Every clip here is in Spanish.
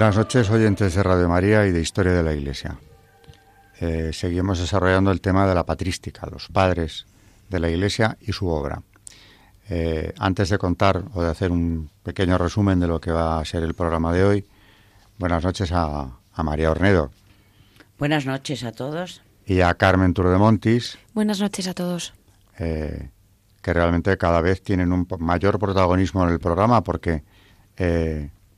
Buenas noches, oyentes de Radio María y de Historia de la Iglesia. Eh, seguimos desarrollando el tema de la patrística, los padres de la Iglesia y su obra. Eh, antes de contar o de hacer un pequeño resumen de lo que va a ser el programa de hoy, buenas noches a, María Ornedo. Buenas noches a todos. Y a Carmen Turdemontis. Buenas noches a todos. Eh, que realmente cada vez tienen un mayor protagonismo en el programa porque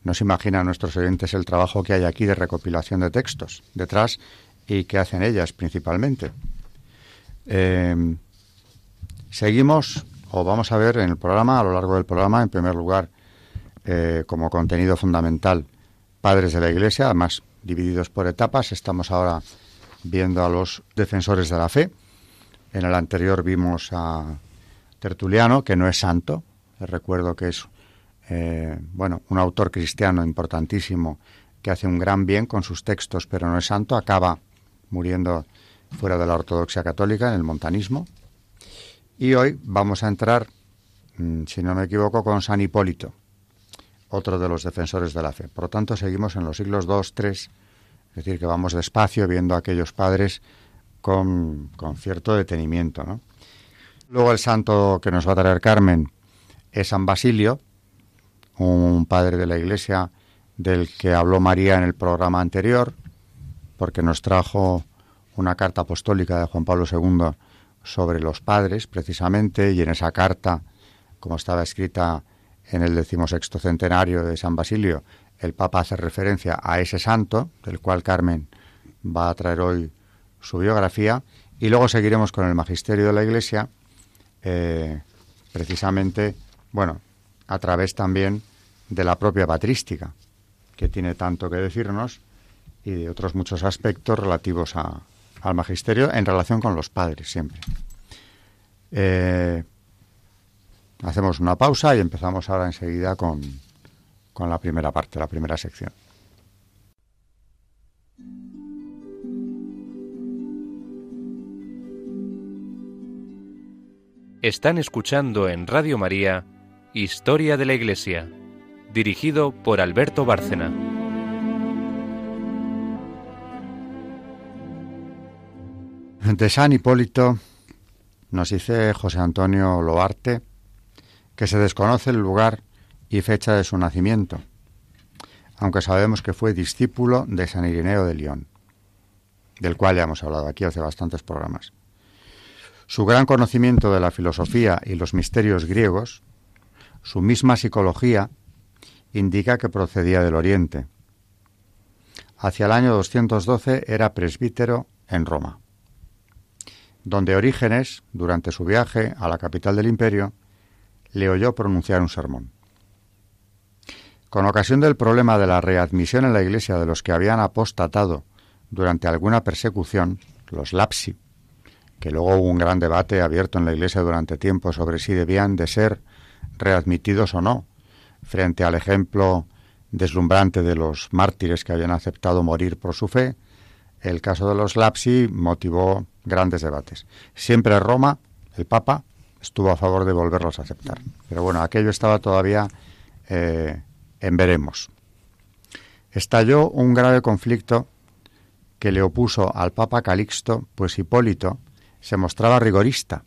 no se imaginan nuestros oyentes el trabajo que hay aquí de recopilación de textos detrás y que hacen ellas principalmente. Eh, seguimos, o vamos a ver en el programa, a lo largo del programa, en primer lugar, eh, como contenido fundamental, padres de la Iglesia, además divididos por etapas. Estamos ahora viendo a los defensores de la fe. En el anterior vimos a Tertuliano, que no es santo. Les recuerdo que es eh, bueno, un autor cristiano importantísimo que hace un gran bien con sus textos, pero no es santo, acaba muriendo fuera de la ortodoxia católica, en el montanismo. Y hoy vamos a entrar, mm, si no me equivoco, con San Hipólito, otro de los defensores de la fe. Por lo tanto, seguimos en los siglos II, III, es decir, que vamos despacio viendo a aquellos padres con, con cierto detenimiento. Luego el santo que nos va a traer Carmen es San Basilio, un padre de la Iglesia del que habló María en el programa anterior, porque nos trajo una carta apostólica de Juan Pablo II sobre los padres, precisamente, y en esa carta, como estaba escrita en el decimosexto centenario de San Basilio, el Papa hace referencia a ese santo, del cual Carmen va a traer hoy su biografía, y luego seguiremos con el magisterio de la Iglesia, eh, precisamente, bueno, a través también de la propia patrística, que tiene tanto que decirnos, y de otros muchos aspectos relativos al magisterio en relación con los padres siempre. Eh, hacemos una pausa y empezamos ahora enseguida con, con la primera parte, la primera sección. Están escuchando en Radio María Historia de la Iglesia dirigido por Alberto Bárcena. De San Hipólito nos dice José Antonio Loarte que se desconoce el lugar y fecha de su nacimiento, aunque sabemos que fue discípulo de San Ireneo de León, del cual ya hemos hablado aquí hace bastantes programas. Su gran conocimiento de la filosofía y los misterios griegos, su misma psicología indica que procedía del Oriente. Hacia el año 212 era presbítero en Roma, donde Orígenes, durante su viaje a la capital del imperio, le oyó pronunciar un sermón. Con ocasión del problema de la readmisión en la iglesia de los que habían apostatado durante alguna persecución, los lapsi, que luego hubo un gran debate abierto en la iglesia durante tiempo sobre si debían de ser readmitidos o no, frente al ejemplo deslumbrante de los mártires que habían aceptado morir por su fe, el caso de los lapsi motivó grandes debates. Siempre Roma, el Papa, estuvo a favor de volverlos a aceptar. Pero bueno, aquello estaba todavía eh, en veremos. Estalló un grave conflicto que le opuso al Papa Calixto, pues Hipólito se mostraba rigorista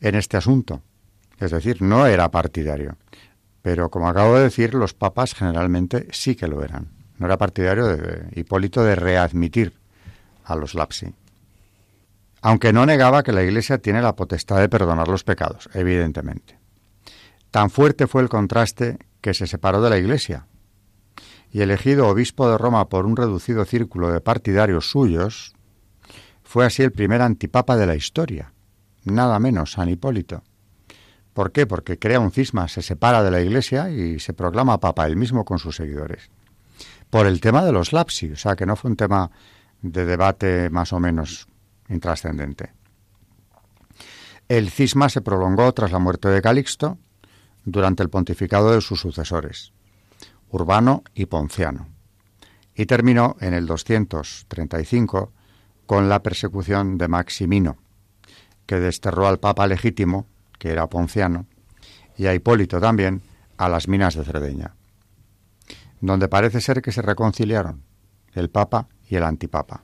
en este asunto es decir, no era partidario. Pero como acabo de decir, los papas generalmente sí que lo eran. No era partidario de Hipólito de readmitir a los lapsi. Aunque no negaba que la Iglesia tiene la potestad de perdonar los pecados, evidentemente. Tan fuerte fue el contraste que se separó de la Iglesia. Y elegido obispo de Roma por un reducido círculo de partidarios suyos, fue así el primer antipapa de la historia, nada menos San Hipólito. ¿Por qué? Porque crea un cisma, se separa de la Iglesia y se proclama papa él mismo con sus seguidores. por el tema de los lapsi, o sea que no fue un tema de debate más o menos intrascendente. El cisma se prolongó tras la muerte de Calixto durante el pontificado de sus sucesores, Urbano y Ponciano, y terminó en el 235 con la persecución de Maximino, que desterró al Papa legítimo, que era Ponciano, y a Hipólito también, a las minas de Cerdeña, donde parece ser que se reconciliaron el Papa y el Antipapa.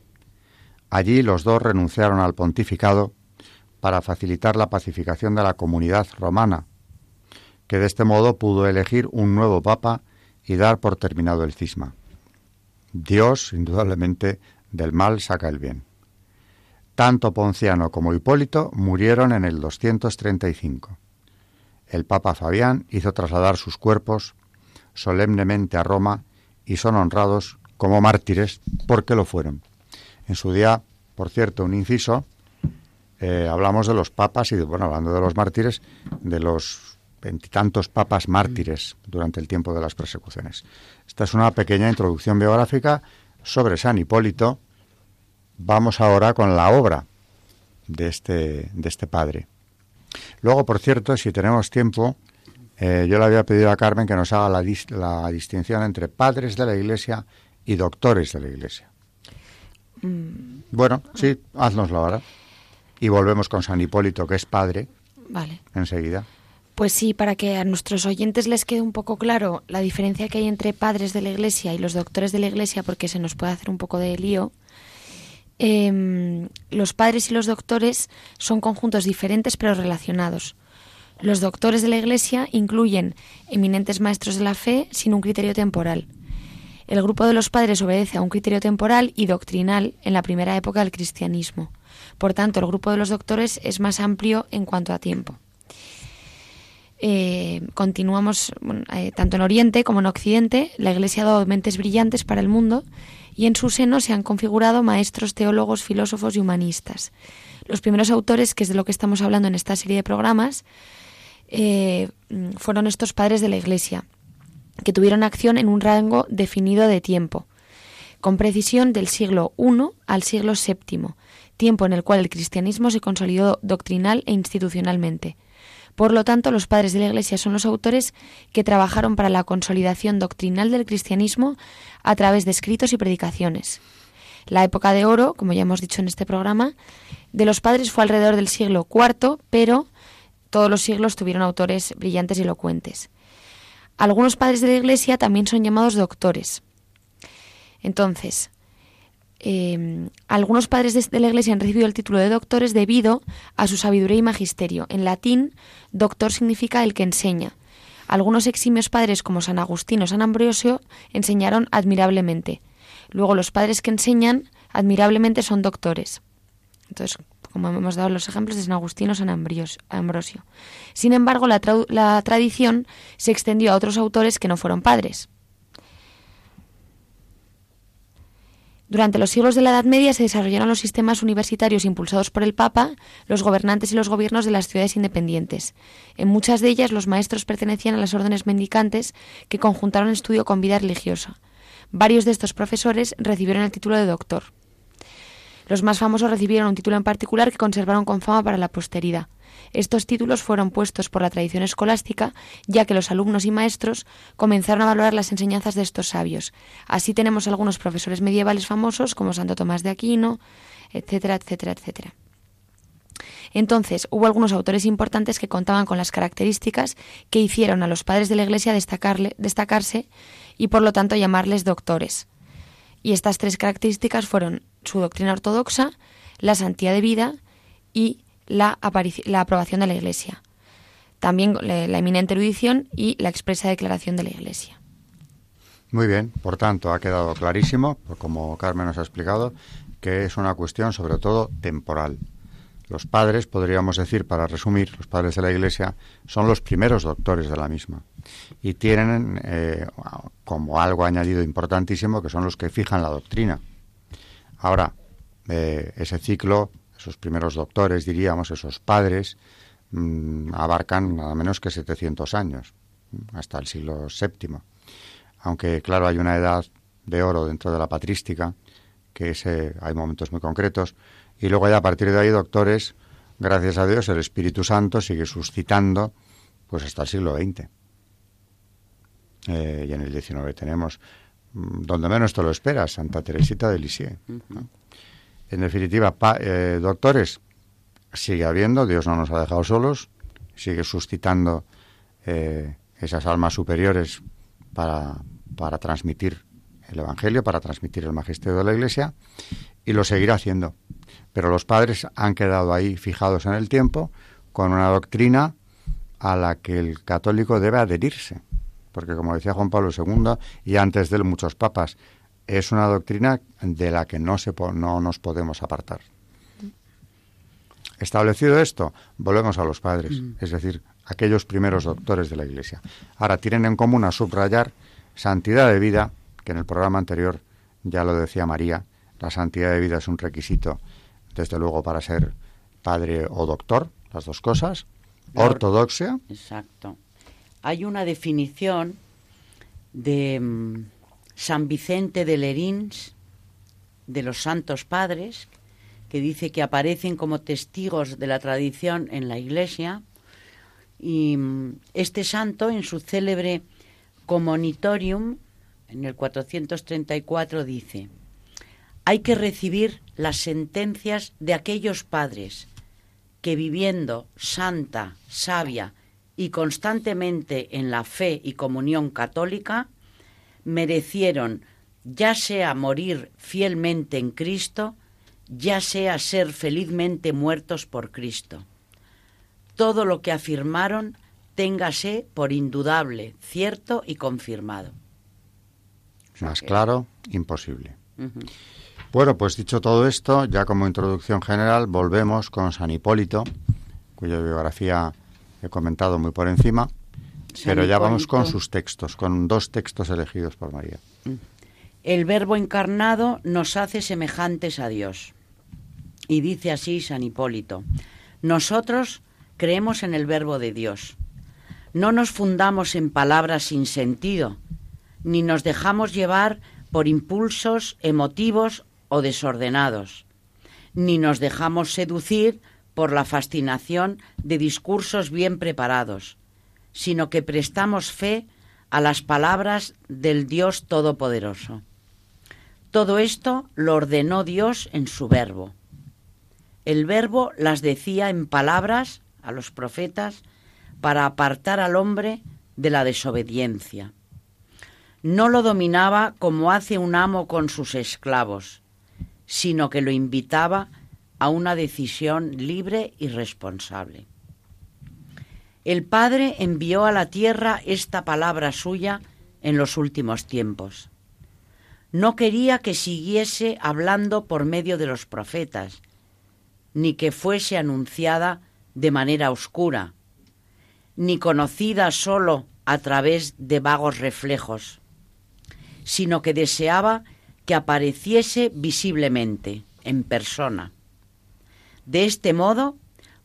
Allí los dos renunciaron al pontificado para facilitar la pacificación de la comunidad romana, que de este modo pudo elegir un nuevo Papa y dar por terminado el cisma. Dios, indudablemente, del mal saca el bien. Tanto Ponciano como Hipólito murieron en el 235 el Papa Fabián hizo trasladar sus cuerpos solemnemente a Roma y son honrados como mártires porque lo fueron. En su día, por cierto, un inciso, eh, hablamos de los papas y, bueno, hablando de los mártires, de los veintitantos papas mártires durante el tiempo de las persecuciones. Esta es una pequeña introducción biográfica sobre San Hipólito. Vamos ahora con la obra de este, de este padre. Luego, por cierto, si tenemos tiempo, eh, yo le había pedido a Carmen que nos haga la, la, distinción entre padres de la Iglesia y doctores de la Iglesia. Mm. Bueno, sí, haznoslo ahora. Y volvemos con San Hipólito, que es padre. Vale. Enseguida. Pues sí, para que a nuestros oyentes les quede un poco claro la diferencia que hay entre padres de la Iglesia y los doctores de la Iglesia, porque se nos puede hacer un poco de lío. Em, los padres y los doctores son conjuntos diferentes pero relacionados. Los doctores de la Iglesia incluyen eminentes maestros de la fe sin un criterio temporal. El grupo de los padres obedece a un criterio temporal y doctrinal en la primera época del cristianismo. Por tanto, el grupo de los doctores es más amplio en cuanto a tiempo. Eh, continuamos, eh, tanto en Oriente como en Occidente, la Iglesia ha dado mentes brillantes para el mundo y en su seno se han configurado maestros, teólogos, filósofos y humanistas. Los primeros autores, que es de lo que estamos hablando en esta serie de programas, eh, fueron estos padres de la Iglesia, que tuvieron acción en un rango definido de tiempo, con precisión del siglo I al siglo VII, tiempo en el cual el cristianismo se consolidó doctrinal e institucionalmente. Por lo tanto, los padres de la Iglesia son los autores que trabajaron para la consolidación doctrinal del cristianismo a través de escritos y predicaciones. La época de oro, como ya hemos dicho en este programa, de los padres fue alrededor del siglo IV, pero todos los siglos tuvieron autores brillantes y elocuentes. Algunos padres de la Iglesia también son llamados doctores. Entonces, Em, algunos padres de, la Iglesia han recibido el título de doctores debido a su sabiduría y magisterio. En latín, doctor significa el que enseña. Algunos eximios padres como San Agustín o San Ambrosio enseñaron admirablemente. Luego los padres que enseñan admirablemente son doctores. Entonces, como hemos dado los ejemplos de San Agustín o San Ambrosio. Sin embargo, la tradición se extendió a otros autores que no fueron padres. Durante los siglos de la Edad Media se desarrollaron los sistemas universitarios impulsados por el Papa, los gobernantes y los gobiernos de las ciudades independientes. En muchas de ellas los maestros pertenecían a las órdenes mendicantes que conjuntaron estudio con vida religiosa. Varios de estos profesores recibieron el título de doctor. Los más famosos recibieron un título en particular que conservaron con fama para la posteridad. Estos títulos fueron puestos por la tradición escolástica, ya que los alumnos y maestros comenzaron a valorar las enseñanzas de estos sabios. Así tenemos algunos profesores medievales famosos como Santo Tomás de Aquino, etcétera, etcétera, etcétera. Entonces, hubo algunos autores importantes que contaban con las características que hicieron a los padres de la Iglesia destacarse y por lo tanto llamarles doctores. Y estas tres características fueron su doctrina ortodoxa, la santidad de vida y la, la aprobación de la Iglesia. También la, eminente erudición y la expresa declaración de la Iglesia. Muy bien, por tanto, ha quedado clarísimo, como Carmen nos ha explicado, que es una cuestión sobre todo temporal. Los padres, podríamos decir, para resumir, los padres de la Iglesia son los primeros doctores de la misma y tienen eh, como algo añadido importantísimo que son los que fijan la doctrina. Ahora, eh, ese ciclo esos primeros doctores, diríamos, esos padres, mm, abarcan nada menos que 700 años, hasta el siglo VII. Aunque, claro, hay una edad de oro dentro de la patrística, que ese, hay momentos muy concretos, y luego ya a partir de ahí, doctores, gracias a Dios, el Espíritu Santo sigue suscitando pues hasta el siglo XX. Eh, y en el XIX tenemos, mm, donde menos te lo esperas, Santa Teresita de Lisieux. En definitiva, eh, doctores, sigue habiendo, Dios no nos ha dejado solos, sigue suscitando eh, esas almas superiores para, para transmitir el Evangelio, para transmitir el magisterio de la Iglesia, y lo seguirá haciendo. Pero los padres han quedado ahí fijados en el tiempo con una doctrina a la que el católico debe adherirse. Porque como decía Juan Pablo II y antes de él muchos papas, es una doctrina de la que no, se, no nos podemos apartar. Establecido esto, volvemos a los padres, mm. es decir, aquellos primeros doctores de la Iglesia. Ahora tienen en común a subrayar santidad de vida, que en el programa anterior ya lo decía María, la santidad de vida es un requisito, desde luego, para ser padre o doctor, las dos cosas. Ortodoxia. Exacto. Hay una definición de mm, San Vicente de Lerins, de los Santos Padres, que dice que aparecen como testigos de la tradición en la Iglesia. Y mm, este santo, en su célebre Comonitorium, en el 434, dice, hay que recibir las sentencias de aquellos padres que viviendo santa, sabia y constantemente en la fe y comunión católica, merecieron ya sea morir fielmente en Cristo, ya sea ser felizmente muertos por Cristo. Todo lo que afirmaron téngase por indudable, cierto y confirmado. Más claro, imposible. Bueno, pues dicho todo esto, ya como introducción general, volvemos con San Hipólito, cuya biografía he comentado muy por encima, pero ya vamos con sus textos, con dos textos elegidos por María. El Verbo encarnado nos hace semejantes a Dios. Y dice así San Hipólito, nosotros creemos en el verbo de Dios. No nos fundamos en palabras sin sentido, ni nos dejamos llevar por impulsos emotivos o desordenados, ni nos dejamos seducir por la fascinación de discursos bien preparados, sino que prestamos fe a las palabras del Dios Todopoderoso. Todo esto lo ordenó Dios en su verbo. El verbo las decía en palabras a los profetas para apartar al hombre de la desobediencia. No lo dominaba como hace un amo con sus esclavos, sino que lo invitaba a una decisión libre y responsable. El Padre envió a la tierra esta palabra suya en los últimos tiempos. No quería que siguiese hablando por medio de los profetas, ni que fuese anunciada de manera oscura, ni conocida sólo a través de vagos reflejos, sino que deseaba que apareciese visiblemente, en persona. De este modo,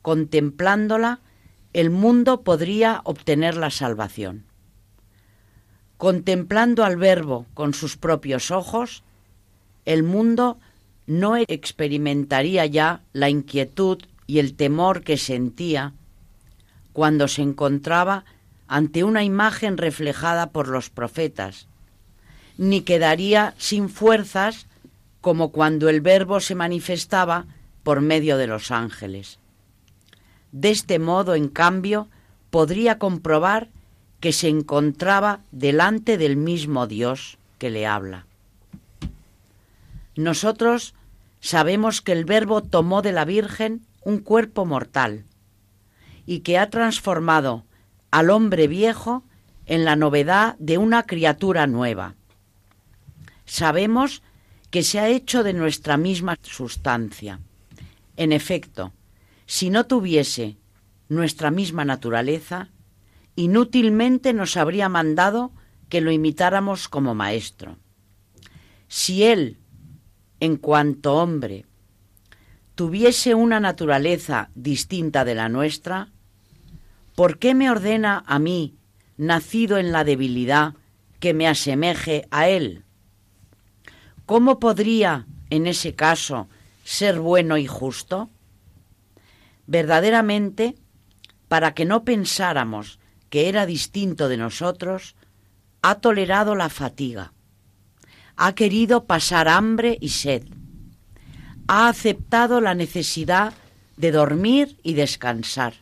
contemplándola, el mundo podría obtener la salvación. Contemplando al Verbo con sus propios ojos, el mundo no experimentaría ya la inquietud y el temor que sentía cuando se encontraba ante una imagen reflejada por los profetas, ni quedaría sin fuerzas como cuando el Verbo se manifestaba por medio de los ángeles. De este modo, en cambio, podría comprobar que se encontraba delante del mismo Dios que le habla. Nosotros sabemos que el Verbo tomó de la Virgen un cuerpo mortal y que ha transformado al hombre viejo en la novedad de una criatura nueva. Sabemos que se ha hecho de nuestra misma sustancia. En efecto, si no tuviese nuestra misma naturaleza, inútilmente nos habría mandado que lo imitáramos como maestro. Si Él en cuanto hombre, tuviese una naturaleza distinta de la nuestra, ¿por qué me ordena a mí, nacido en la debilidad, que me asemeje a Él? ¿cómo podría, en ese caso, ser bueno y justo? Verdaderamente, para que no pensáramos que era distinto de nosotros, ha tolerado la fatiga, ha querido pasar hambre y sed, ha aceptado la necesidad de dormir y descansar.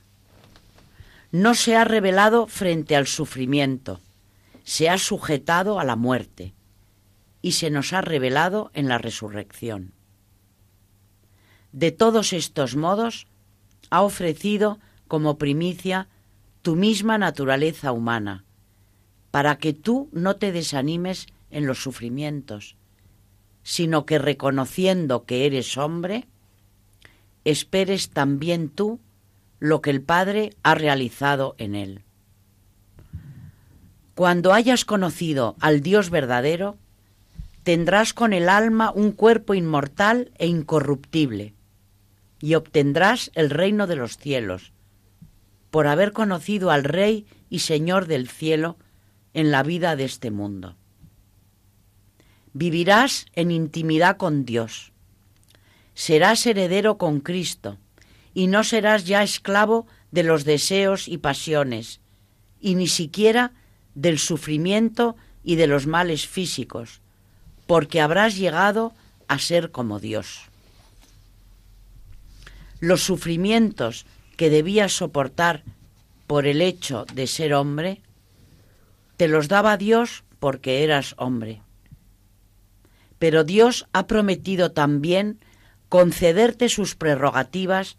No se ha revelado frente al sufrimiento, se ha sujetado a la muerte y se nos ha revelado en la resurrección. De todos estos modos, ha ofrecido como primicia tu misma naturaleza humana, para que tú no te desanimes en los sufrimientos, sino que reconociendo que eres hombre, esperes también tú lo que el Padre ha realizado en él. Cuando hayas conocido al Dios verdadero, tendrás con el alma un cuerpo inmortal e incorruptible, y obtendrás el reino de los cielos, por haber conocido al Rey y Señor del cielo en la vida de este mundo. Vivirás en intimidad con Dios. Serás heredero con Cristo y no serás ya esclavo de los deseos y pasiones, y ni siquiera del sufrimiento y de los males físicos, porque habrás llegado a ser como Dios. Los sufrimientos que debías soportar por el hecho de ser hombre, te los daba Dios porque eras hombre. Pero Dios ha prometido también concederte sus prerrogativas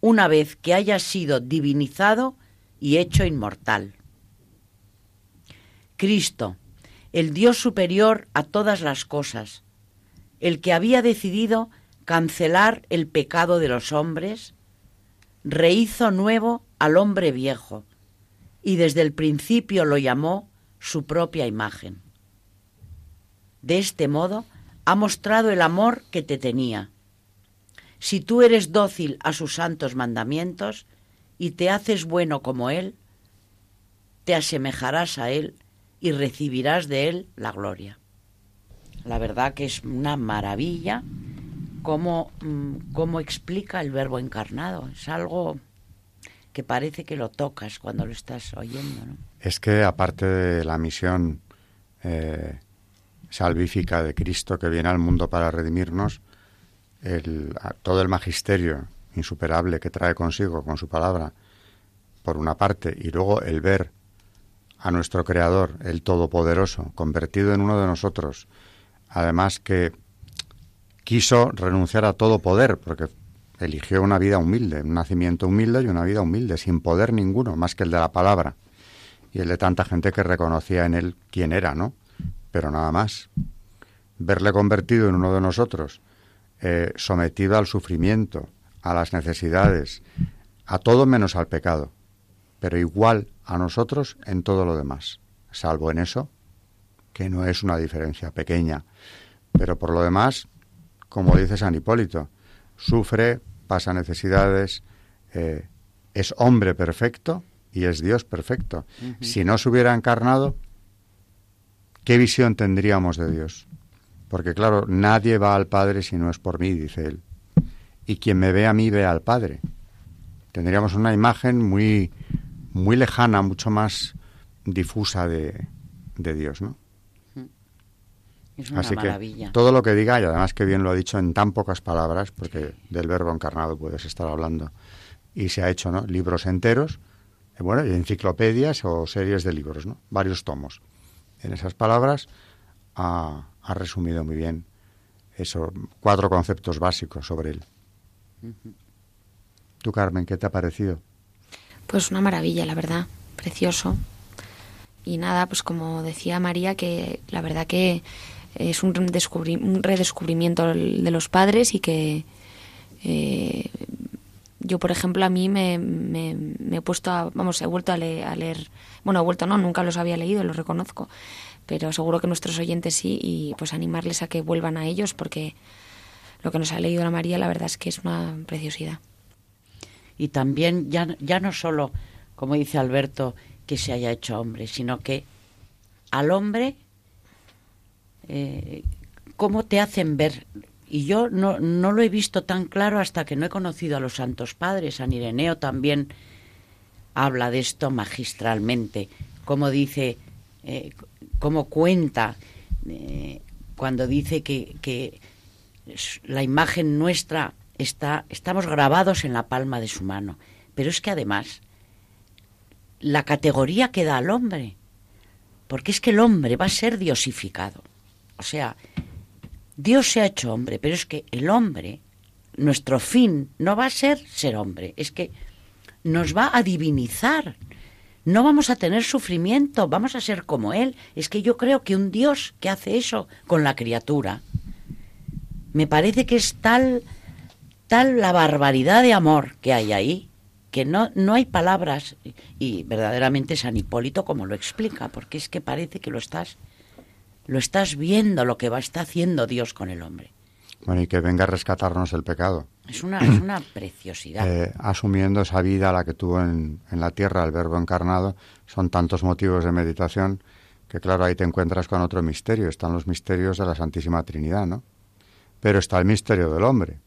una vez que hayas sido divinizado y hecho inmortal. Cristo, el Dios superior a todas las cosas, el que había decidido cancelar el pecado de los hombres, rehizo nuevo al hombre viejo y desde el principio lo llamó su propia imagen. De este modo ha mostrado el amor que te tenía. Si tú eres dócil a sus santos mandamientos y te haces bueno como Él, te asemejarás a Él y recibirás de Él la gloria. La verdad que es una maravilla cómo, mm, cómo explica el verbo encarnado. Es algo que parece que lo tocas cuando lo estás oyendo. ¿no? Es que aparte de la misión eh, salvífica de Cristo que viene al mundo para redimirnos, el, todo el magisterio insuperable que trae consigo con su palabra, por una parte, y luego el ver a nuestro Creador, el Todopoderoso, convertido en uno de nosotros, además que quiso renunciar a todo poder, porque eligió una vida humilde, un nacimiento humilde y una vida humilde, sin poder ninguno, más que el de la palabra, y el de tanta gente que reconocía en él quién era, ¿no? Pero nada más. Verle convertido en uno de nosotros, eh, sometido al sufrimiento, a las necesidades, a todo menos al pecado, pero igual a nosotros en todo lo demás, salvo en eso, que no es una diferencia pequeña, pero por lo demás como dice San Hipólito, sufre, pasa necesidades, eh, es hombre perfecto y es Dios perfecto. Si no se hubiera encarnado, ¿qué visión tendríamos de Dios? Porque claro, nadie va al Padre si no es por mí, dice él. Y quien me ve a mí ve al Padre. Tendríamos una imagen muy, muy lejana, mucho más difusa de, de Dios, ¿no? Es una Así maravilla. que todo lo que diga, y además que bien lo ha dicho en tan pocas palabras, porque del verbo encarnado puedes estar hablando, y se ha hecho ¿no? libros enteros, eh, bueno, y enciclopedias o series de libros, ¿no? varios tomos. En esas palabras ha, ha resumido muy bien esos cuatro conceptos básicos sobre él. Tú, Carmen, ¿qué te ha parecido? Pues una maravilla, la verdad, precioso. Y nada, pues como decía María, que la verdad que es un, un redescubrimiento de los padres y que eh, yo, por ejemplo, a mí me, me, me, he puesto a, vamos, he vuelto a, le, a leer, bueno, he vuelto, no, nunca los había leído, los reconozco, pero seguro que nuestros oyentes sí y pues animarles a que vuelvan a ellos porque lo que nos ha leído la María la verdad es que es una preciosidad. Y también ya, ya no solo, como dice Alberto, que se haya hecho hombre, sino que al hombre eh, cómo te hacen ver. Y yo no, no lo he visto tan claro hasta que no he conocido a los santos padres. San Ireneo también habla de esto magistralmente. Como dice, eh, cómo cuenta eh, cuando dice que, que la imagen nuestra está, estamos grabados en la palma de su mano. Pero es que además la categoría que da al hombre, porque es que el hombre va a ser diosificado. O sea, Dios se ha hecho hombre, pero es que el hombre, nuestro fin no va a ser ser hombre, es que nos va a divinizar. No vamos a tener sufrimiento, vamos a ser como Él. Es que yo creo que un Dios que hace eso con la criatura, me parece que es tal, tal la barbaridad de amor que hay ahí, que no, no hay palabras, y verdaderamente San Hipólito como lo explica, porque es que parece que lo estás, lo estás viendo lo que va, está haciendo Dios con el hombre. Bueno, y que venga a rescatarnos el pecado. Es una, es una preciosidad. Eh, asumiendo esa vida la que tuvo en, en la tierra el verbo encarnado, son tantos motivos de meditación que claro, ahí te encuentras con otro misterio. Están los misterios de la Santísima Trinidad, ¿no? Pero está el misterio del hombre.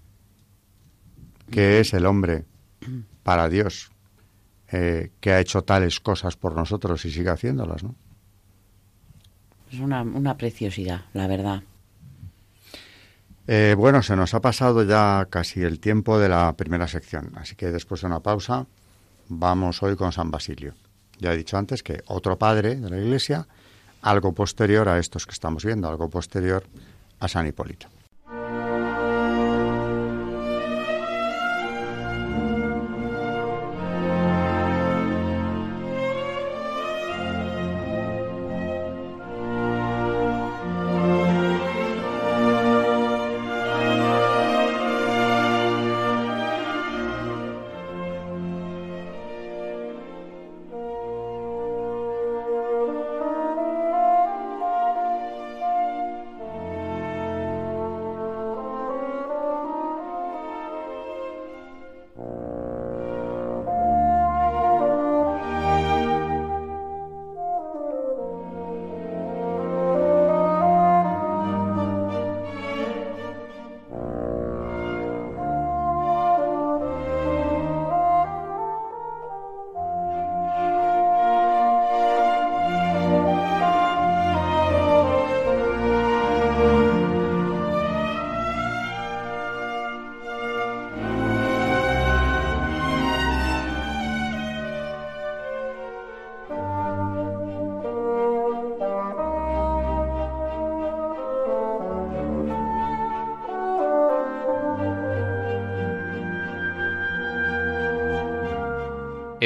¿Qué es el hombre para Dios, eh, que ha hecho tales cosas por nosotros y sigue haciéndolas, ¿no? Es una, una preciosidad, la verdad. Eh, bueno, se nos ha pasado ya casi el tiempo de la primera sección, así que después de una pausa vamos hoy con San Basilio. Ya he dicho antes que otro padre de la Iglesia, algo posterior a estos que estamos viendo, algo posterior a San Hipólito.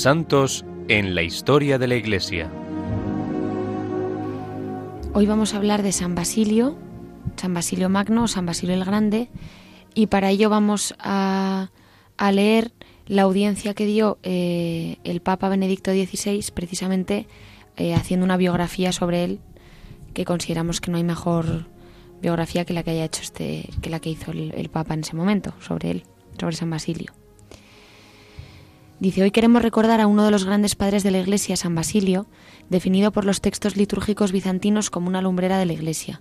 Santos en la historia de la Iglesia. Hoy vamos a hablar de San Basilio, San Basilio Magno, San Basilio el Grande, y para ello vamos a, leer la audiencia que dio eh, el Papa Benedicto XVI, precisamente eh, haciendo una biografía sobre él, que consideramos que no hay mejor biografía que la que haya hecho este, que la que hizo el Papa en ese momento sobre él, sobre San Basilio. Dice, hoy queremos recordar a uno de los grandes padres de la Iglesia, San Basilio, definido por los textos litúrgicos bizantinos como una lumbrera de la Iglesia.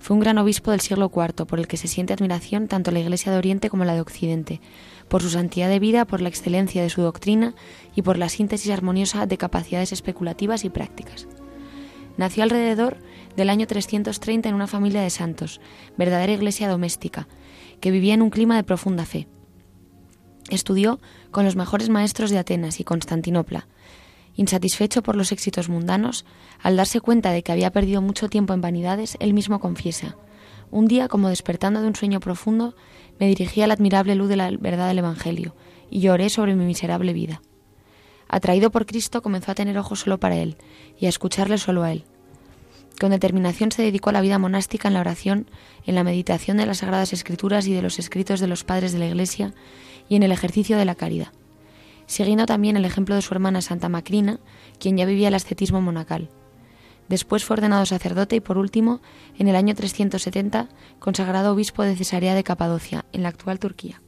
Fue un gran obispo del siglo IV, por el que se siente admiración tanto la Iglesia de Oriente como la de Occidente, por su santidad de vida, por la excelencia de su doctrina y por la síntesis armoniosa de capacidades especulativas y prácticas. Nació alrededor del año 330 en una familia de santos, verdadera iglesia doméstica, que vivía en un clima de profunda fe. Estudió con los mejores maestros de Atenas y Constantinopla. Insatisfecho por los éxitos mundanos, al darse cuenta de que había perdido mucho tiempo en vanidades, él mismo confiesa, un día, como despertando de un sueño profundo, me dirigí a la admirable luz de la verdad del Evangelio y lloré sobre mi miserable vida. Atraído por Cristo, comenzó a tener ojos solo para Él y a escucharle solo a Él. Con determinación se dedicó a la vida monástica en la oración, en la meditación de las Sagradas Escrituras y de los escritos de los padres de la Iglesia y en el ejercicio de la caridad, siguiendo también el ejemplo de su hermana Santa Macrina, quien ya vivía el ascetismo monacal. Después fue ordenado sacerdote y por último, en el año 370, consagrado obispo de Cesarea de Capadocia, en la actual Turquía.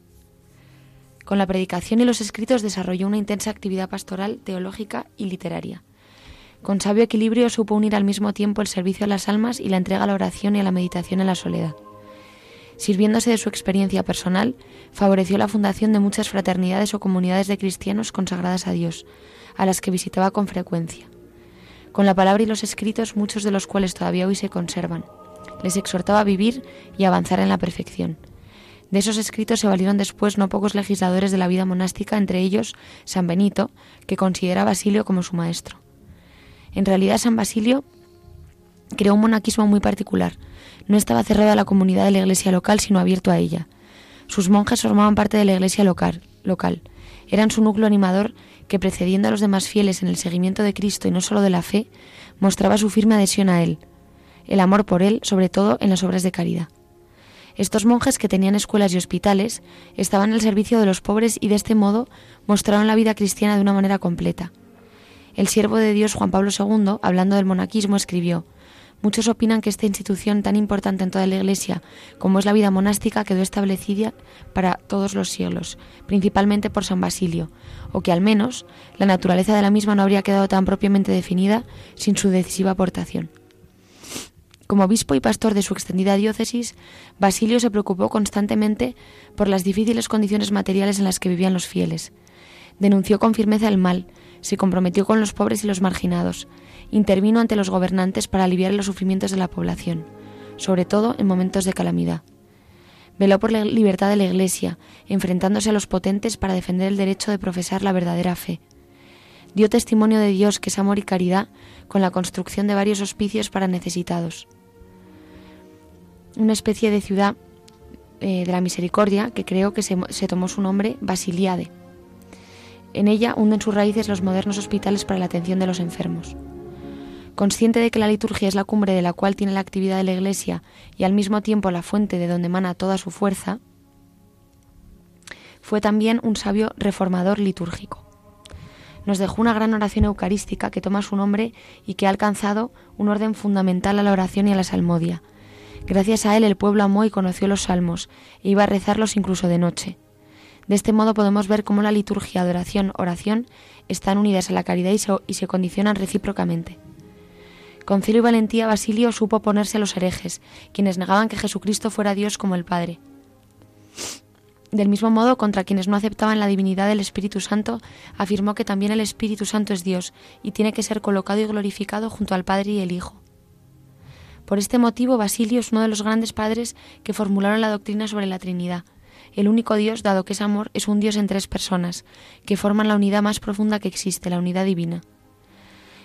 Con la predicación y los escritos desarrolló una intensa actividad pastoral, teológica y literaria. Con sabio equilibrio supo unir al mismo tiempo el servicio a las almas y la entrega a la oración y a la meditación en la soledad. Sirviéndose de su experiencia personal, favoreció la fundación de muchas fraternidades o comunidades de cristianos consagradas a Dios, a las que visitaba con frecuencia con la palabra y los escritos, muchos de los cuales todavía hoy se conservan. Les exhortaba a vivir y avanzar en la perfección. De esos escritos se valieron después no pocos legisladores de la vida monástica, entre ellos San Benito, que considera a Basilio como su maestro. En realidad, San Basilio creó un monaquismo muy particular. No estaba cerrado a la comunidad de la iglesia local, sino abierto a ella. Sus monjes formaban parte de la iglesia local, local. Eran su núcleo animador que precediendo a los demás fieles en el seguimiento de Cristo y no solo de la fe, mostraba su firme adhesión a Él, el amor por Él, sobre todo en las obras de caridad. Estos monjes que tenían escuelas y hospitales estaban al servicio de los pobres y de este modo mostraron la vida cristiana de una manera completa. El siervo de Dios Juan Pablo II, hablando del monaquismo, escribió Muchos opinan que esta institución tan importante en toda la Iglesia como es la vida monástica quedó establecida para todos los siglos, principalmente por San Basilio, o que al menos la naturaleza de la misma no habría quedado tan propiamente definida sin su decisiva aportación. Como obispo y pastor de su extendida diócesis, Basilio se preocupó constantemente por las difíciles condiciones materiales en las que vivían los fieles. Denunció con firmeza el mal, se comprometió con los pobres y los marginados, intervino ante los gobernantes para aliviar los sufrimientos de la población, sobre todo en momentos de calamidad. Veló por la libertad de la Iglesia, enfrentándose a los potentes para defender el derecho de profesar la verdadera fe. Dio testimonio de Dios que es amor y caridad con la construcción de varios hospicios para necesitados. Una especie de ciudad eh, de la misericordia que creo que se, se tomó su nombre Basiliade. En ella hunden sus raíces los modernos hospitales para la atención de los enfermos. Consciente de que la liturgia es la cumbre de la cual tiene la actividad de la Iglesia y al mismo tiempo la fuente de donde emana toda su fuerza, fue también un sabio reformador litúrgico. Nos dejó una gran oración eucarística que toma su nombre y que ha alcanzado un orden fundamental a la oración y a la salmodia. Gracias a él el pueblo amó y conoció los salmos e iba a rezarlos incluso de noche. De este modo podemos ver cómo la liturgia, adoración, oración están unidas a la caridad y se, y se condicionan recíprocamente. Con celo y valentía Basilio supo oponerse a los herejes, quienes negaban que Jesucristo fuera Dios como el Padre. Del mismo modo, contra quienes no aceptaban la divinidad del Espíritu Santo, afirmó que también el Espíritu Santo es Dios y tiene que ser colocado y glorificado junto al Padre y el Hijo. Por este motivo, Basilio es uno de los grandes padres que formularon la doctrina sobre la Trinidad. El único Dios, dado que es amor, es un Dios en tres personas, que forman la unidad más profunda que existe, la unidad divina.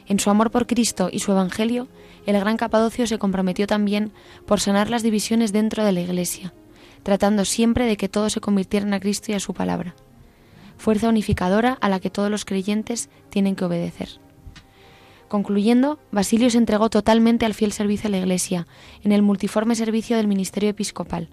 En su amor por Cristo y su Evangelio, el gran Capadocio se comprometió también por sanar las divisiones dentro de la Iglesia, tratando siempre de que todos se convirtieran a Cristo y a su palabra, fuerza unificadora a la que todos los creyentes tienen que obedecer. Concluyendo, Basilio se entregó totalmente al fiel servicio a la Iglesia, en el multiforme servicio del ministerio episcopal.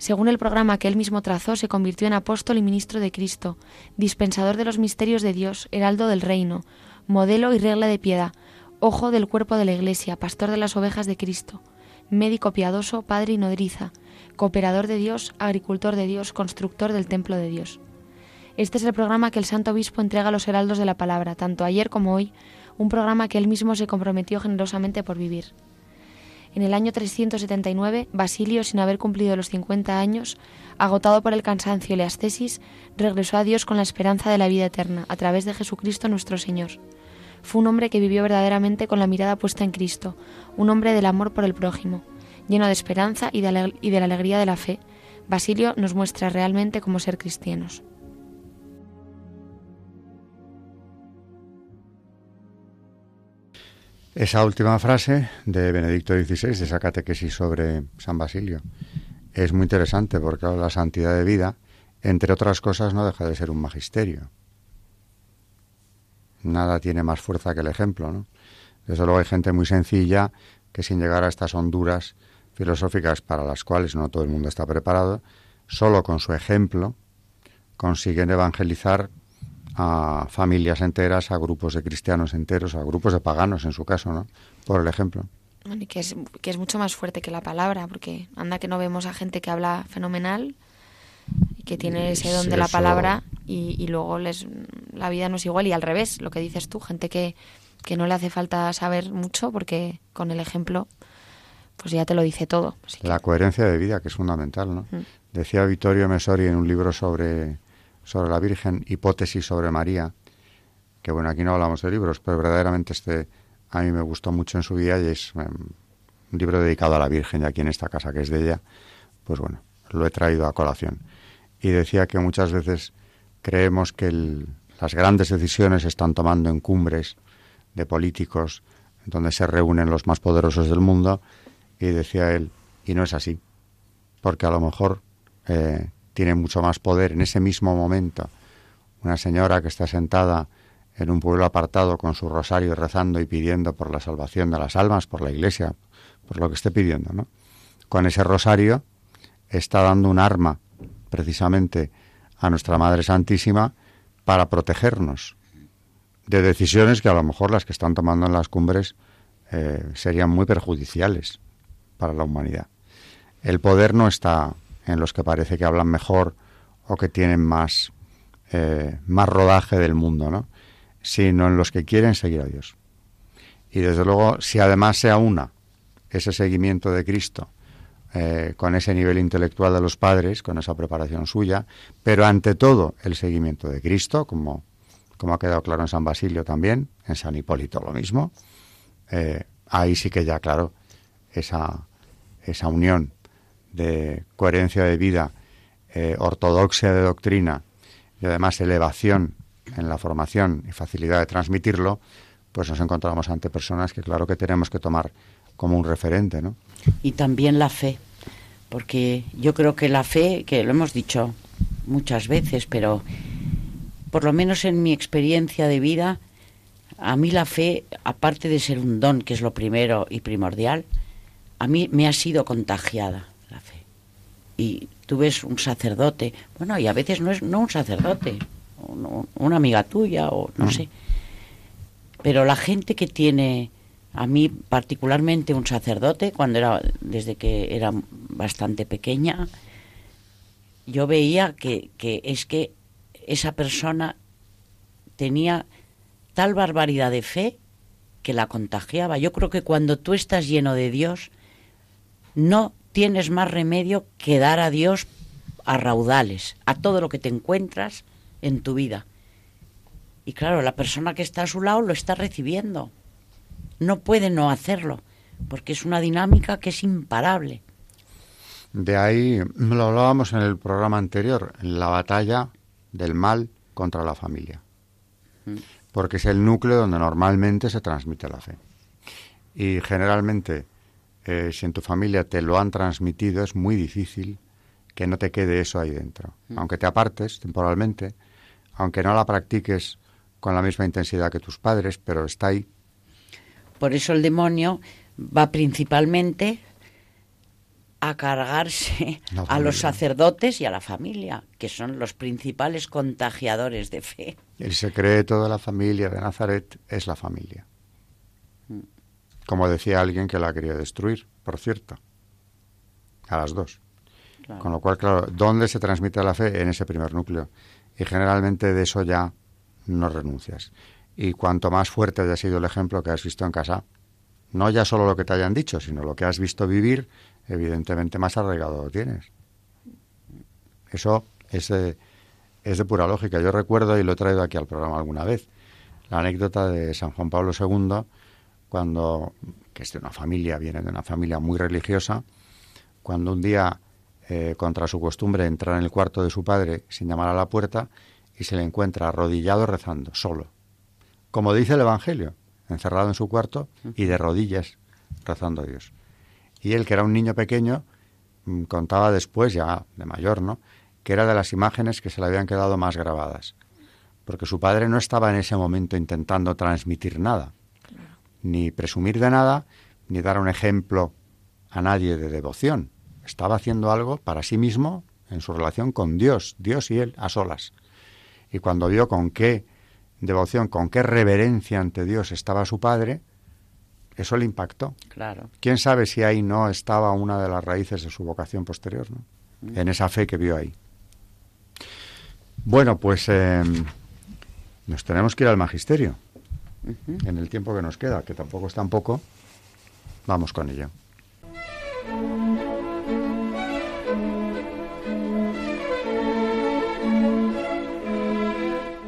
Según el programa que él mismo trazó, se convirtió en apóstol y ministro de Cristo, dispensador de los misterios de Dios, heraldo del reino, modelo y regla de piedad, ojo del cuerpo de la Iglesia, pastor de las ovejas de Cristo, médico piadoso, padre y nodriza, cooperador de Dios, agricultor de Dios, constructor del templo de Dios. Este es el programa que el Santo Obispo entrega a los heraldos de la palabra, tanto ayer como hoy, un programa que él mismo se comprometió generosamente por vivir. En el año 379, Basilio, sin haber cumplido los 50 años, agotado por el cansancio y la ascesis, regresó a Dios con la esperanza de la vida eterna, a través de Jesucristo nuestro Señor. Fue un hombre que vivió verdaderamente con la mirada puesta en Cristo, un hombre del amor por el prójimo, lleno de esperanza y de, la alegría de la fe. Basilio nos muestra realmente cómo ser cristianos. Esa última frase de Benedicto XVI, de esa catequesis sobre San Basilio, es muy interesante porque la santidad de vida, entre otras cosas, no deja de ser un magisterio. nada tiene más fuerza que el ejemplo, ¿no? Desde luego hay gente muy sencilla que sin llegar a estas honduras filosóficas para las cuales no todo el mundo está preparado, solo con su ejemplo consiguen evangelizar a familias enteras, a grupos de cristianos enteros, a grupos de paganos en su caso, ¿no? Por el ejemplo. y que es, que es mucho más fuerte que la palabra, porque anda que no vemos a gente que habla fenomenal y que tiene ese don de la palabra y, luego les la vida no es igual y al revés, lo que dices tú, gente que, que no le hace falta saber mucho porque con el ejemplo pues ya te lo dice todo. La coherencia de vida, que es fundamental, ¿no? Mm. Decía Vittorio Mesori en un libro sobre, sobre la Virgen, Hipótesis sobre María, que bueno, aquí no hablamos de libros, pero verdaderamente este a mí me gustó mucho en su vida y es em, un libro dedicado a la Virgen y aquí en esta casa que es de ella, pues bueno, lo he traído a colación. Y decía que muchas veces creemos que las grandes decisiones se están tomando en cumbres de políticos donde se reúnen los más poderosos del mundo y decía él, y no es así, porque a lo mejor eh, tiene mucho más poder en ese mismo momento una señora que está sentada en un pueblo apartado con su rosario rezando y pidiendo por la salvación de las almas, por la iglesia, por lo que esté pidiendo, ¿no? Con ese rosario está dando un arma precisamente a nuestra Madre Santísima para protegernos de decisiones que a lo mejor las que están tomando en las cumbres eh, serían muy perjudiciales para la humanidad. El poder no está en los que parece que hablan mejor o que tienen más, eh, más rodaje del mundo, ¿no? sino en los que quieren seguir a Dios. Y desde luego, si además se aúna ese seguimiento de Cristo eh, con ese nivel intelectual de los padres, con esa preparación suya, pero ante todo el seguimiento de Cristo, como, como ha quedado claro en San Basilio también, en San Hipólito lo mismo, eh, ahí sí que ya, claro, esa, esa unión de coherencia de vida, eh, ortodoxia de doctrina y además elevación en la formación y facilidad de transmitirlo, pues nos encontramos ante personas que claro que tenemos que tomar como un referente, ¿no? Y también la fe, porque yo creo que la fe, que lo hemos dicho muchas veces, pero por lo menos en mi experiencia de vida, a mí la fe, aparte de ser un don, que es lo primero y primordial, a mí me ha sido contagiada. Y tú ves un sacerdote, bueno, y a veces no es no un sacerdote, una amiga tuya o no mm. sé. Pero la gente que tiene, a mí particularmente un sacerdote, cuando era, desde que era bastante pequeña, yo veía que, que es que esa persona tenía tal barbaridad de fe que la contagiaba. Yo creo que cuando tú estás lleno de Dios, no tienes más remedio que dar a Dios a raudales, a todo lo que te encuentras en tu vida. Y claro, la persona que está a su lado lo está recibiendo. No puede no hacerlo, porque es una dinámica que es imparable. De ahí lo hablábamos en el programa anterior, en la batalla del mal contra la familia. Porque es el núcleo donde normalmente se transmite la fe. Y generalmente eh, si en tu familia te lo han transmitido, es muy difícil que no te quede eso ahí dentro. Mm. Aunque te apartes temporalmente, aunque no la practiques con la misma intensidad que tus padres, pero está ahí. Por eso el demonio va principalmente a cargarse a los sacerdotes y a la familia, que son los principales contagiadores de fe. El secreto de la familia de Nazaret es la familia como decía alguien que la quería destruir, por cierto, a las dos. Con lo cual, claro, ¿dónde se transmite la fe? En ese primer núcleo. Y generalmente de eso ya no renuncias. Y cuanto más fuerte haya sido el ejemplo que has visto en casa, no ya solo lo que te hayan dicho, sino lo que has visto vivir, evidentemente más arraigado lo tienes. Eso es de, es de pura lógica. Yo recuerdo, y lo he traído aquí al programa alguna vez, la anécdota de San Juan Pablo II, cuando, que es de una familia, viene de una familia muy religiosa, cuando un día, eh, contra su costumbre, entra en el cuarto de su padre sin llamar a la puerta y se le encuentra arrodillado rezando, solo. Como dice el Evangelio, encerrado en su cuarto y de rodillas rezando a Dios. Y él, que era un niño pequeño, mm, contaba después, ya de mayor, ¿no?, que era de las imágenes que se le habían quedado más grabadas. porque su padre no estaba en ese momento intentando transmitir nada, ni presumir de nada, ni dar un ejemplo a nadie de devoción. Estaba haciendo algo para sí mismo en su relación con Dios, Dios y él a solas. Y cuando vio con qué devoción, con qué reverencia ante Dios estaba su padre, eso le impactó. Claro. ¿Quién sabe si ahí no estaba una de las raíces de su vocación posterior, ¿no? Mm. en esa fe que vio ahí? Bueno, pues eh, nos tenemos que ir al magisterio En el tiempo que nos queda, que tampoco es tan poco. Vamos con ello.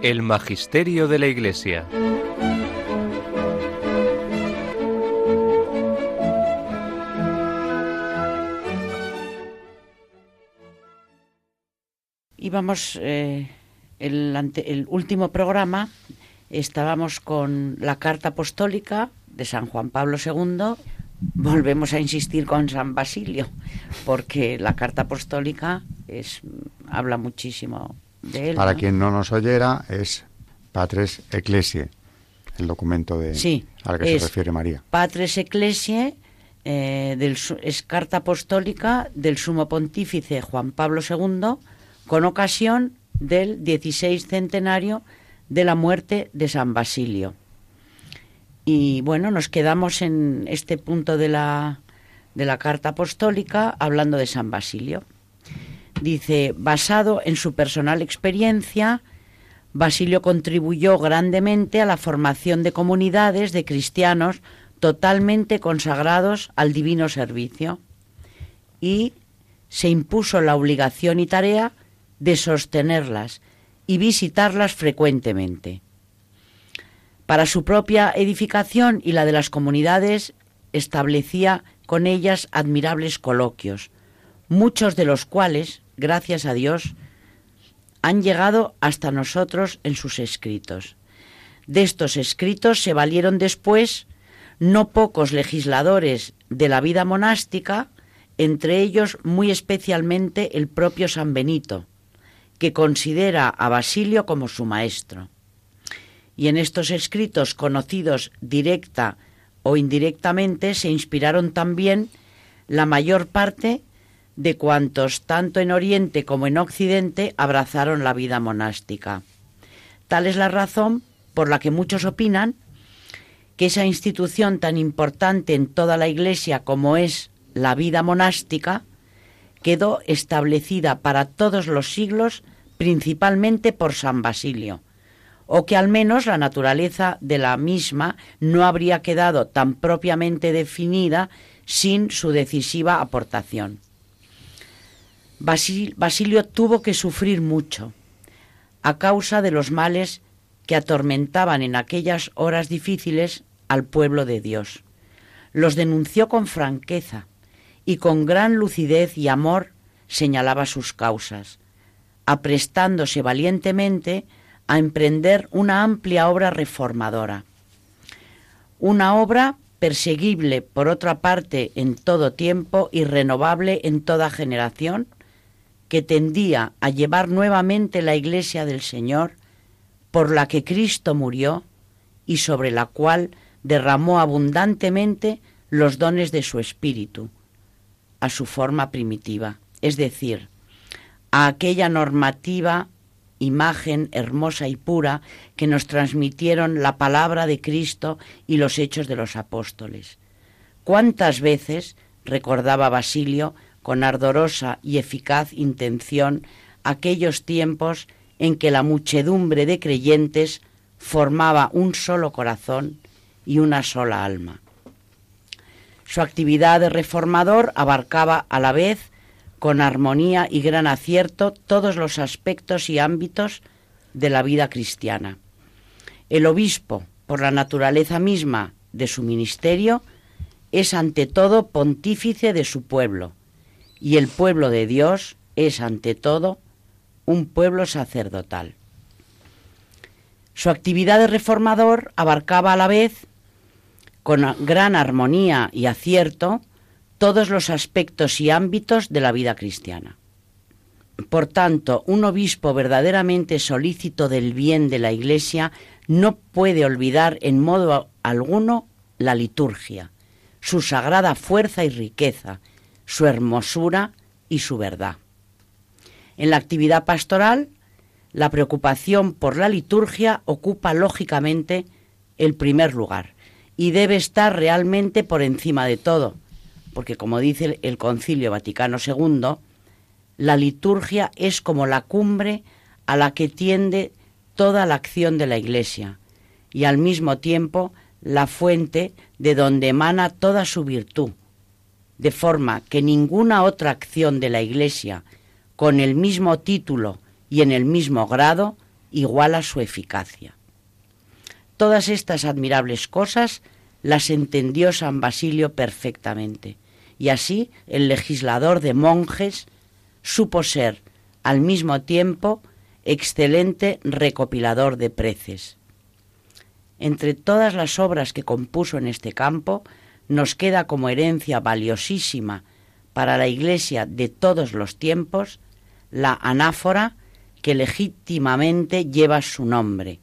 El Magisterio de la Iglesia. Íbamos, eh, el, ante- el último programa, estábamos con la carta apostólica de San Juan Pablo II. Volvemos a insistir con San Basilio, porque la carta apostólica es, habla muchísimo de él. Para ¿no? quien no nos oyera, es Patres Ecclesiae, el documento de, Sí, al que se refiere María. Patres Ecclesiae, eh, del, es carta apostólica del sumo pontífice Juan Pablo II con ocasión del 16 centenario de la muerte de San Basilio. Y bueno, nos quedamos en este punto de la, de la carta apostólica hablando de San Basilio. Dice, basado en su personal experiencia, Basilio contribuyó grandemente a la formación de comunidades de cristianos totalmente consagrados al divino servicio y se impuso la obligación y tarea de sostenerlas y visitarlas frecuentemente. Para su propia edificación y la de las comunidades establecía con ellas admirables coloquios, muchos de los cuales, gracias a Dios, han llegado hasta nosotros en sus escritos. De estos escritos se valieron después no pocos legisladores de la vida monástica, entre ellos muy especialmente el propio San Benito, que considera a Basilio como su maestro. Y en estos escritos conocidos directa o indirectamente se inspiraron también la mayor parte de cuantos tanto en Oriente como en Occidente abrazaron la vida monástica. Tal es la razón por la que muchos opinan que esa institución tan importante en toda la Iglesia como es la vida monástica quedó establecida para todos los siglos principalmente por San Basilio, o que al menos la naturaleza de la misma no habría quedado tan propiamente definida sin su decisiva aportación. Basil- Basilio tuvo que sufrir mucho a causa de los males que atormentaban en aquellas horas difíciles al pueblo de Dios. Los denunció con franqueza y con gran lucidez y amor señalaba sus causas, aprestándose valientemente a emprender una amplia obra reformadora. Una obra perseguible, por otra parte, en todo tiempo y renovable en toda generación, que tendía a llevar nuevamente la Iglesia del Señor, por la que Cristo murió y sobre la cual derramó abundantemente los dones de su Espíritu, a su forma primitiva, es decir, a aquella normativa imagen hermosa y pura que nos transmitieron la palabra de Cristo y los hechos de los apóstoles. ¿Cuántas veces, recordaba Basilio, con ardorosa y eficaz intención, aquellos tiempos en que la muchedumbre de creyentes formaba un solo corazón y una sola alma? Su actividad de reformador abarcaba a la vez con armonía y gran acierto todos los aspectos y ámbitos de la vida cristiana. El obispo, por la naturaleza misma de su ministerio, es ante todo pontífice de su pueblo, y el pueblo de Dios es ante todo un pueblo sacerdotal. Su actividad de reformador abarcaba a la vez, con gran armonía y acierto, todos los aspectos y ámbitos de la vida cristiana. por tanto, un obispo verdaderamente solícito del bien de la Iglesia no puede olvidar en modo alguno la liturgia, su sagrada fuerza y riqueza, su hermosura y su verdad. En la actividad pastoral, la preocupación por la liturgia ocupa lógicamente el primer lugar y debe estar realmente por encima de todo, porque como dice el Concilio Vaticano II, la liturgia es como la cumbre a la que tiende toda la acción de la Iglesia y al mismo tiempo la fuente de donde emana toda su virtud, de forma que ninguna otra acción de la Iglesia con el mismo título y en el mismo grado iguala su eficacia. Todas estas admirables cosas las entendió San Basilio perfectamente, y así el legislador de monjes supo ser al mismo tiempo excelente recopilador de preces. Entre todas las obras que compuso en este campo, nos queda como herencia valiosísima para la Iglesia de todos los tiempos la anáfora que legítimamente lleva su nombre,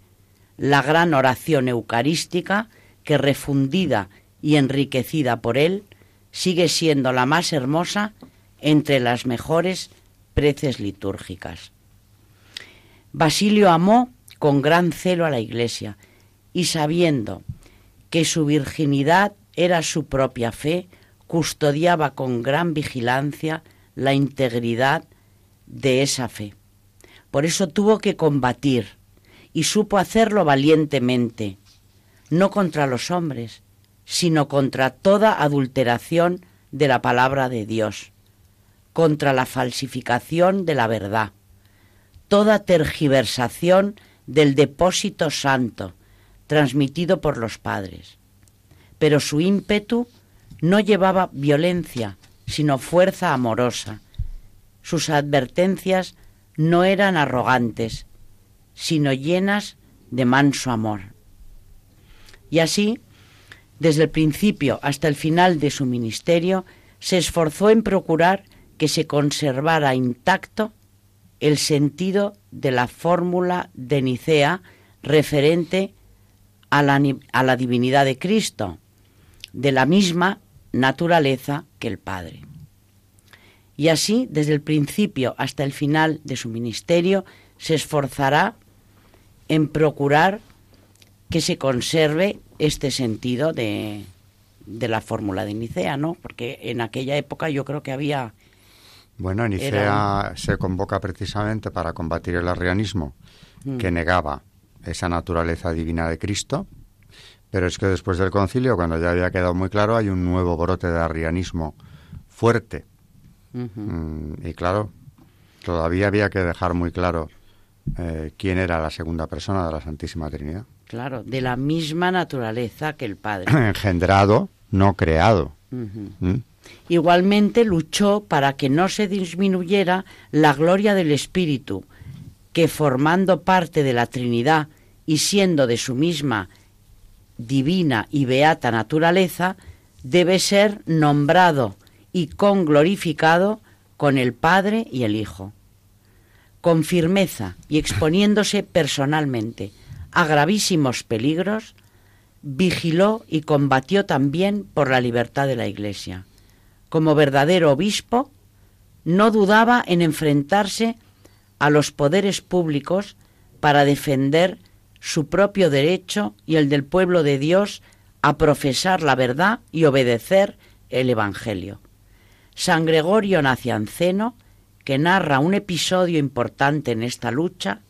la gran oración eucarística que refundida y enriquecida por él sigue siendo la más hermosa entre las mejores preces litúrgicas. Basilio amó con gran celo a la Iglesia y sabiendo que su virginidad era su propia fe, custodiaba con gran vigilancia la integridad de esa fe. Por eso tuvo que combatir y supo hacerlo valientemente, no contra los hombres, sino contra toda adulteración de la palabra de Dios contra la falsificación de la verdad, toda tergiversación del depósito santo transmitido por los padres. Pero su ímpetu no llevaba violencia, sino fuerza amorosa. Sus advertencias no eran arrogantes, sino llenas de manso amor. Y así, desde el principio hasta el final de su ministerio, se esforzó en procurar que se conservara intacto el sentido de la fórmula de Nicea referente a la, a la, divinidad de Cristo, de la misma naturaleza que el Padre. Y así, desde el principio hasta el final de su ministerio, se esforzará en procurar que se conserve este sentido de, de la fórmula de Nicea, ¿no? Porque en aquella época yo creo que había bueno, Nicea se convoca precisamente para combatir el arrianismo, mm. que negaba esa naturaleza divina de Cristo, pero es que después del concilio, cuando ya había quedado muy claro, hay un nuevo brote de arrianismo fuerte. Mm, y claro, todavía había que dejar muy claro eh, quién era la segunda persona de la Santísima Trinidad. Claro, de la misma naturaleza que el Padre. Engendrado, no creado. Igualmente luchó para que no se disminuyera la gloria del Espíritu, que formando parte de la Trinidad y siendo de su misma divina y beata naturaleza, debe ser nombrado y conglorificado con el Padre y el Hijo. Con firmeza y exponiéndose personalmente a gravísimos peligros, vigiló y combatió también por la libertad de la Iglesia como verdadero obispo, no dudaba en enfrentarse a los poderes públicos para defender su propio derecho y el del pueblo de Dios a profesar la verdad y obedecer el Evangelio. San Gregorio Nacianceno, que narra un episodio importante en esta lucha,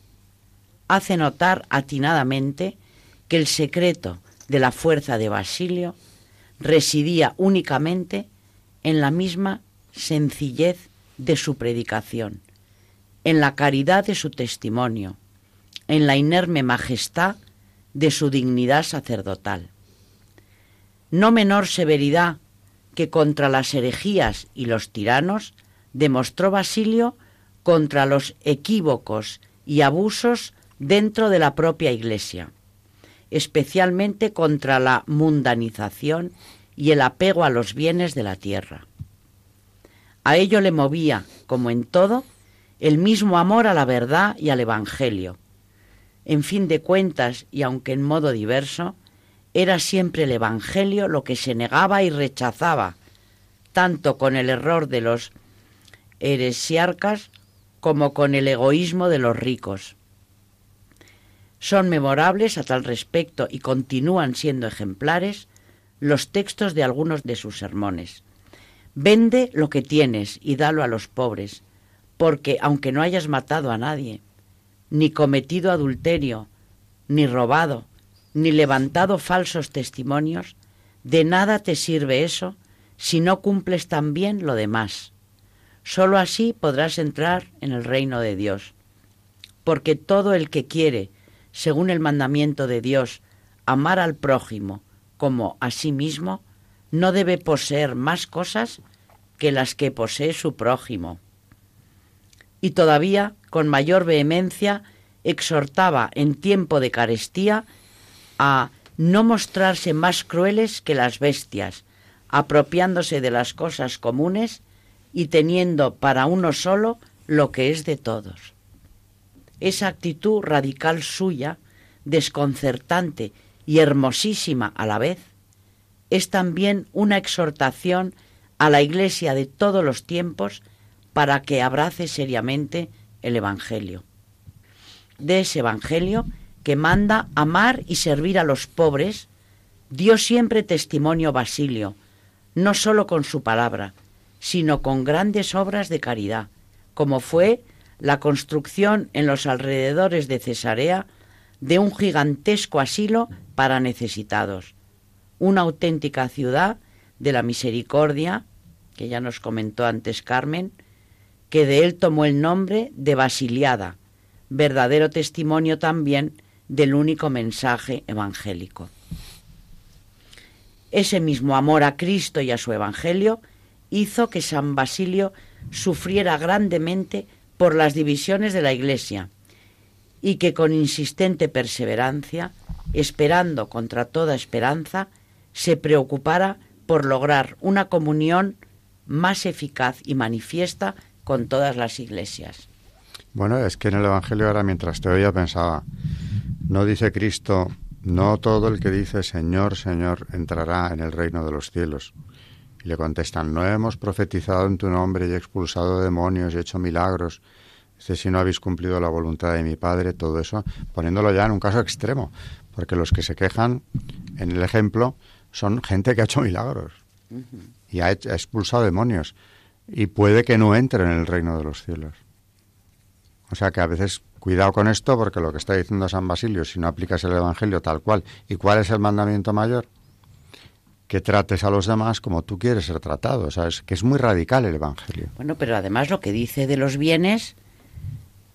hace notar atinadamente que el secreto de la fuerza de Basilio residía únicamente en la misma sencillez de su predicación, en la caridad de su testimonio, en la inerme majestad de su dignidad sacerdotal. No menor severidad que contra las herejías y los tiranos demostró Basilio contra los equívocos y abusos dentro de la propia Iglesia, especialmente contra la mundanización y el apego a los bienes de la tierra. A ello le movía, como en todo, el mismo amor a la verdad y al Evangelio. En fin de cuentas, y aunque en modo diverso, era siempre el Evangelio lo que se negaba y rechazaba, tanto con el error de los heresiarcas como con el egoísmo de los ricos. Son memorables a tal respecto y continúan siendo ejemplares los textos de algunos de sus sermones. Vende lo que tienes y dalo a los pobres, porque aunque no hayas matado a nadie, ni cometido adulterio, ni robado, ni levantado falsos testimonios, de nada te sirve eso si no cumples también lo demás. Sólo así podrás entrar en el reino de Dios. Porque todo el que quiere, según el mandamiento de Dios, amar al prójimo como a sí mismo, no debe poseer más cosas que las que posee su prójimo. Y todavía, con mayor vehemencia, exhortaba en tiempo de carestía a no mostrarse más crueles que las bestias, apropiándose de las cosas comunes y teniendo para uno solo lo que es de todos. Esa actitud radical suya, desconcertante y hermosísima a la vez, es también una exhortación a la Iglesia de todos los tiempos para que abrace seriamente el Evangelio. De ese Evangelio que manda amar y servir a los pobres, dio siempre testimonio Basilio, no sólo con su palabra, sino con grandes obras de caridad, como fue la construcción en los alrededores de Cesarea de un gigantesco asilo para necesitados, una auténtica ciudad de la misericordia, que ya nos comentó antes Carmen, que de él tomó el nombre de Basiliada, verdadero testimonio también del único mensaje evangélico. Ese mismo amor a Cristo y a su Evangelio hizo que San Basilio sufriera grandemente por las divisiones de la Iglesia y que con insistente perseverancia, esperando contra toda esperanza, se preocupara por lograr una comunión más eficaz y manifiesta con todas las iglesias. Bueno, es que en el Evangelio ahora mientras te oía pensaba, no dice Cristo, no todo el que dice Señor, Señor entrará en el reino de los cielos, y le contestan, no hemos profetizado en tu nombre y expulsado demonios y hecho milagros. Dice, si no habéis cumplido la voluntad de mi Padre, todo eso, poniéndolo ya en un caso extremo, porque los que se quejan en el ejemplo son gente que ha hecho milagros y ha, expulsado demonios y puede que no entre en el reino de los cielos. O sea que a veces cuidado con esto porque lo que está diciendo San Basilio, si no aplicas el Evangelio tal cual, ¿y cuál es el mandamiento mayor? Que trates a los demás como tú quieres ser tratado. O sea, es que es muy radical el Evangelio. Bueno, pero además lo que dice de los bienes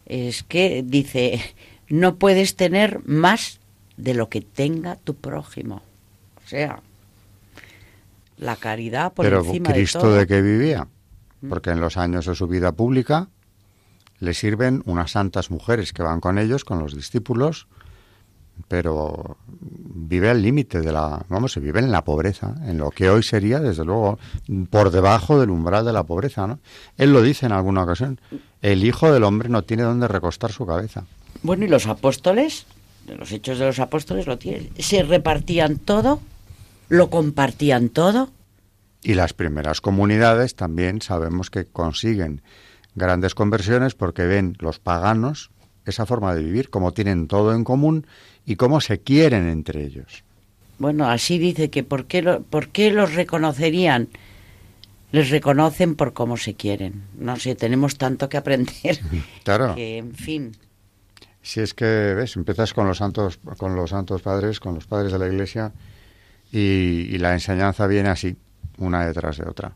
es que dice, no puedes tener más de lo que tenga tu prójimo. O sea, la caridad por pero encima Cristo de todo. de qué vivía? Mm. Porque en los años de su vida pública le sirven unas santas mujeres que van con ellos, con los discípulos, pero vive al límite de la, vamos, se vive en la pobreza, en lo que hoy sería, desde luego, por debajo del umbral de la pobreza, ¿no? Él lo dice en alguna ocasión, el Hijo del Hombre no tiene dónde recostar su cabeza. Bueno, ¿y los apóstoles? Los hechos de los apóstoles lo tienen. Se repartían todo, lo compartían todo. Y las primeras comunidades también sabemos que consiguen grandes conversiones porque ven los paganos esa forma de vivir, como tienen todo en común y cómo se quieren entre ellos. Bueno, así dice que ¿por qué, lo, ¿por qué los reconocerían? Les reconocen por cómo se quieren. No sé, tenemos tanto que aprender. Claro. Que, en fin. Si es que, ves, empiezas con los santos, con los santos padres, con los padres de la Iglesia, y, y la enseñanza viene así, una detrás de otra.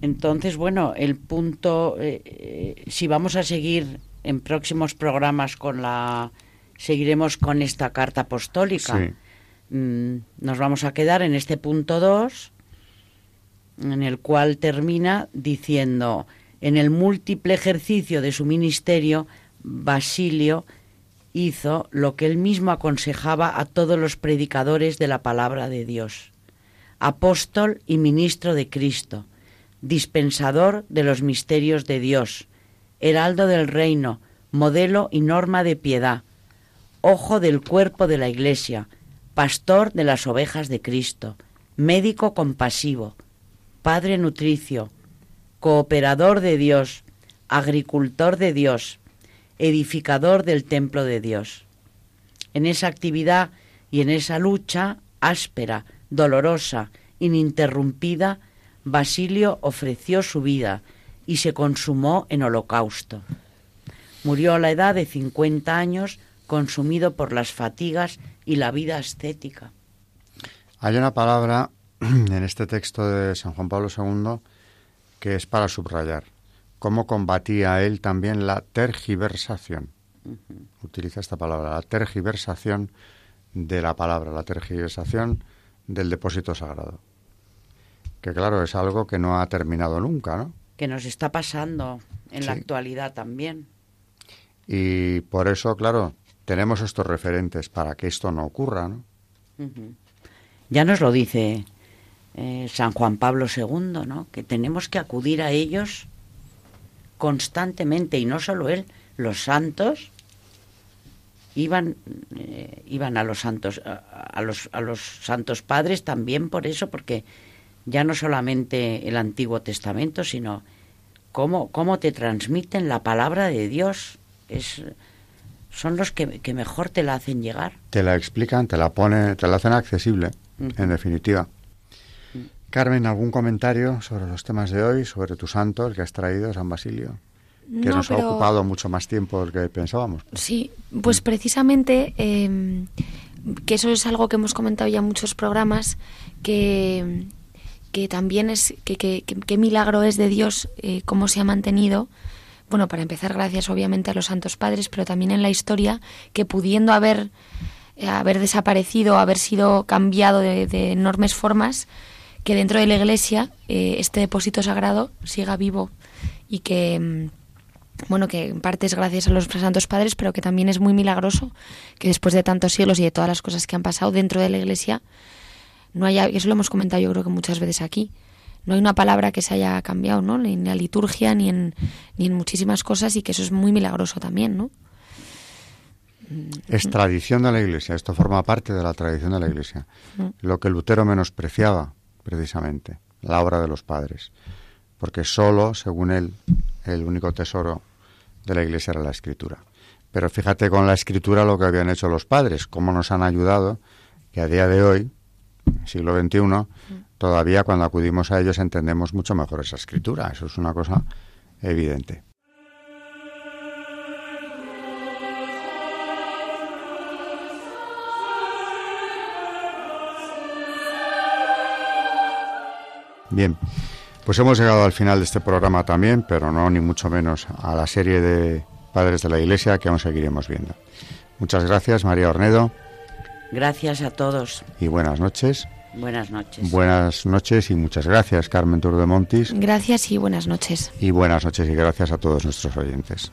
Entonces, bueno, el punto, eh, eh, si vamos a seguir en próximos programas con la seguiremos con esta carta apostólica. Sí. Mm, nos vamos a quedar en este punto 2, en el cual termina diciendo, en el múltiple ejercicio de su ministerio, Basilio hizo lo que él mismo aconsejaba a todos los predicadores de la palabra de Dios, apóstol y ministro de Cristo, dispensador de los misterios de Dios, heraldo del reino, modelo y norma de piedad, ojo del cuerpo de la Iglesia, pastor de las ovejas de Cristo, médico compasivo, padre nutricio, cooperador de Dios, agricultor de Dios, edificador del templo de Dios. En esa actividad y en esa lucha áspera, dolorosa, ininterrumpida, Basilio ofreció su vida y se consumó en holocausto. Murió a la edad de 50 años, consumido por las fatigas y la vida ascética. Hay una palabra en este texto de San Juan Pablo II que es para subrayar cómo combatía él también la tergiversación. Utiliza esta palabra, la tergiversación de la palabra, la tergiversación del depósito sagrado. Que claro, es algo que no ha terminado nunca, ¿no? Que nos está pasando en la actualidad también. Y por eso, claro, tenemos estos referentes para que esto no ocurra, ¿no? Ya nos lo dice eh, San Juan Pablo II, ¿no? Que tenemos que acudir a ellos constantemente y no solo él, los santos iban eh, iban a los santos a, los a los santos padres también por eso porque ya no solamente el Antiguo Testamento sino cómo, cómo te transmiten la palabra de Dios es son los que, mejor te la hacen llegar. Te la explican te la ponen te la hacen accesible en definitiva. Carmen, ¿algún comentario sobre los temas de hoy, sobre tu santo, el que has traído, San Basilio? Que nos ha ocupado mucho más tiempo del que pensábamos. Sí, pues precisamente em, que eso es algo que hemos comentado ya en muchos programas, que, que también es, que, que, milagro es de Dios eh, cómo se ha mantenido bueno, para empezar, gracias obviamente a los santos padres, pero también en la historia, que pudiendo haber, eh, haber desaparecido, haber sido cambiado de, de enormes formas, que dentro de la Iglesia eh, este depósito sagrado siga vivo y que mm, bueno, que en parte es gracias a los santos padres, pero que también es muy milagroso que después de tantos siglos y de todas las cosas que han pasado dentro de la Iglesia, no haya, eso lo hemos comentado yo creo que muchas veces aquí, no hay una palabra que se haya cambiado, ¿no? Ni en la liturgia, ni en, ni en muchísimas cosas, y que eso es muy milagroso también, ¿no? Es tradición de la Iglesia, esto forma parte de la tradición de la Iglesia. Lo que Lutero menospreciaba precisamente, la obra de los padres, porque solo, según él, el único tesoro de la Iglesia era la escritura. Pero fíjate con la escritura lo que habían hecho los padres, cómo nos han ayudado, que a día de hoy, siglo XXI, todavía cuando acudimos a ellos entendemos mucho mejor esa escritura. Eso es una cosa evidente. Bien, pues hemos llegado al final de este programa también, pero no ni mucho menos a la serie de Padres de la Iglesia que aún seguiremos viendo. Muchas gracias, María Ornedo. Gracias a todos. Y buenas noches. Buenas noches. Buenas noches y muchas gracias, Carmen Turdemontis. Gracias y buenas noches. Y buenas noches y gracias a todos nuestros oyentes.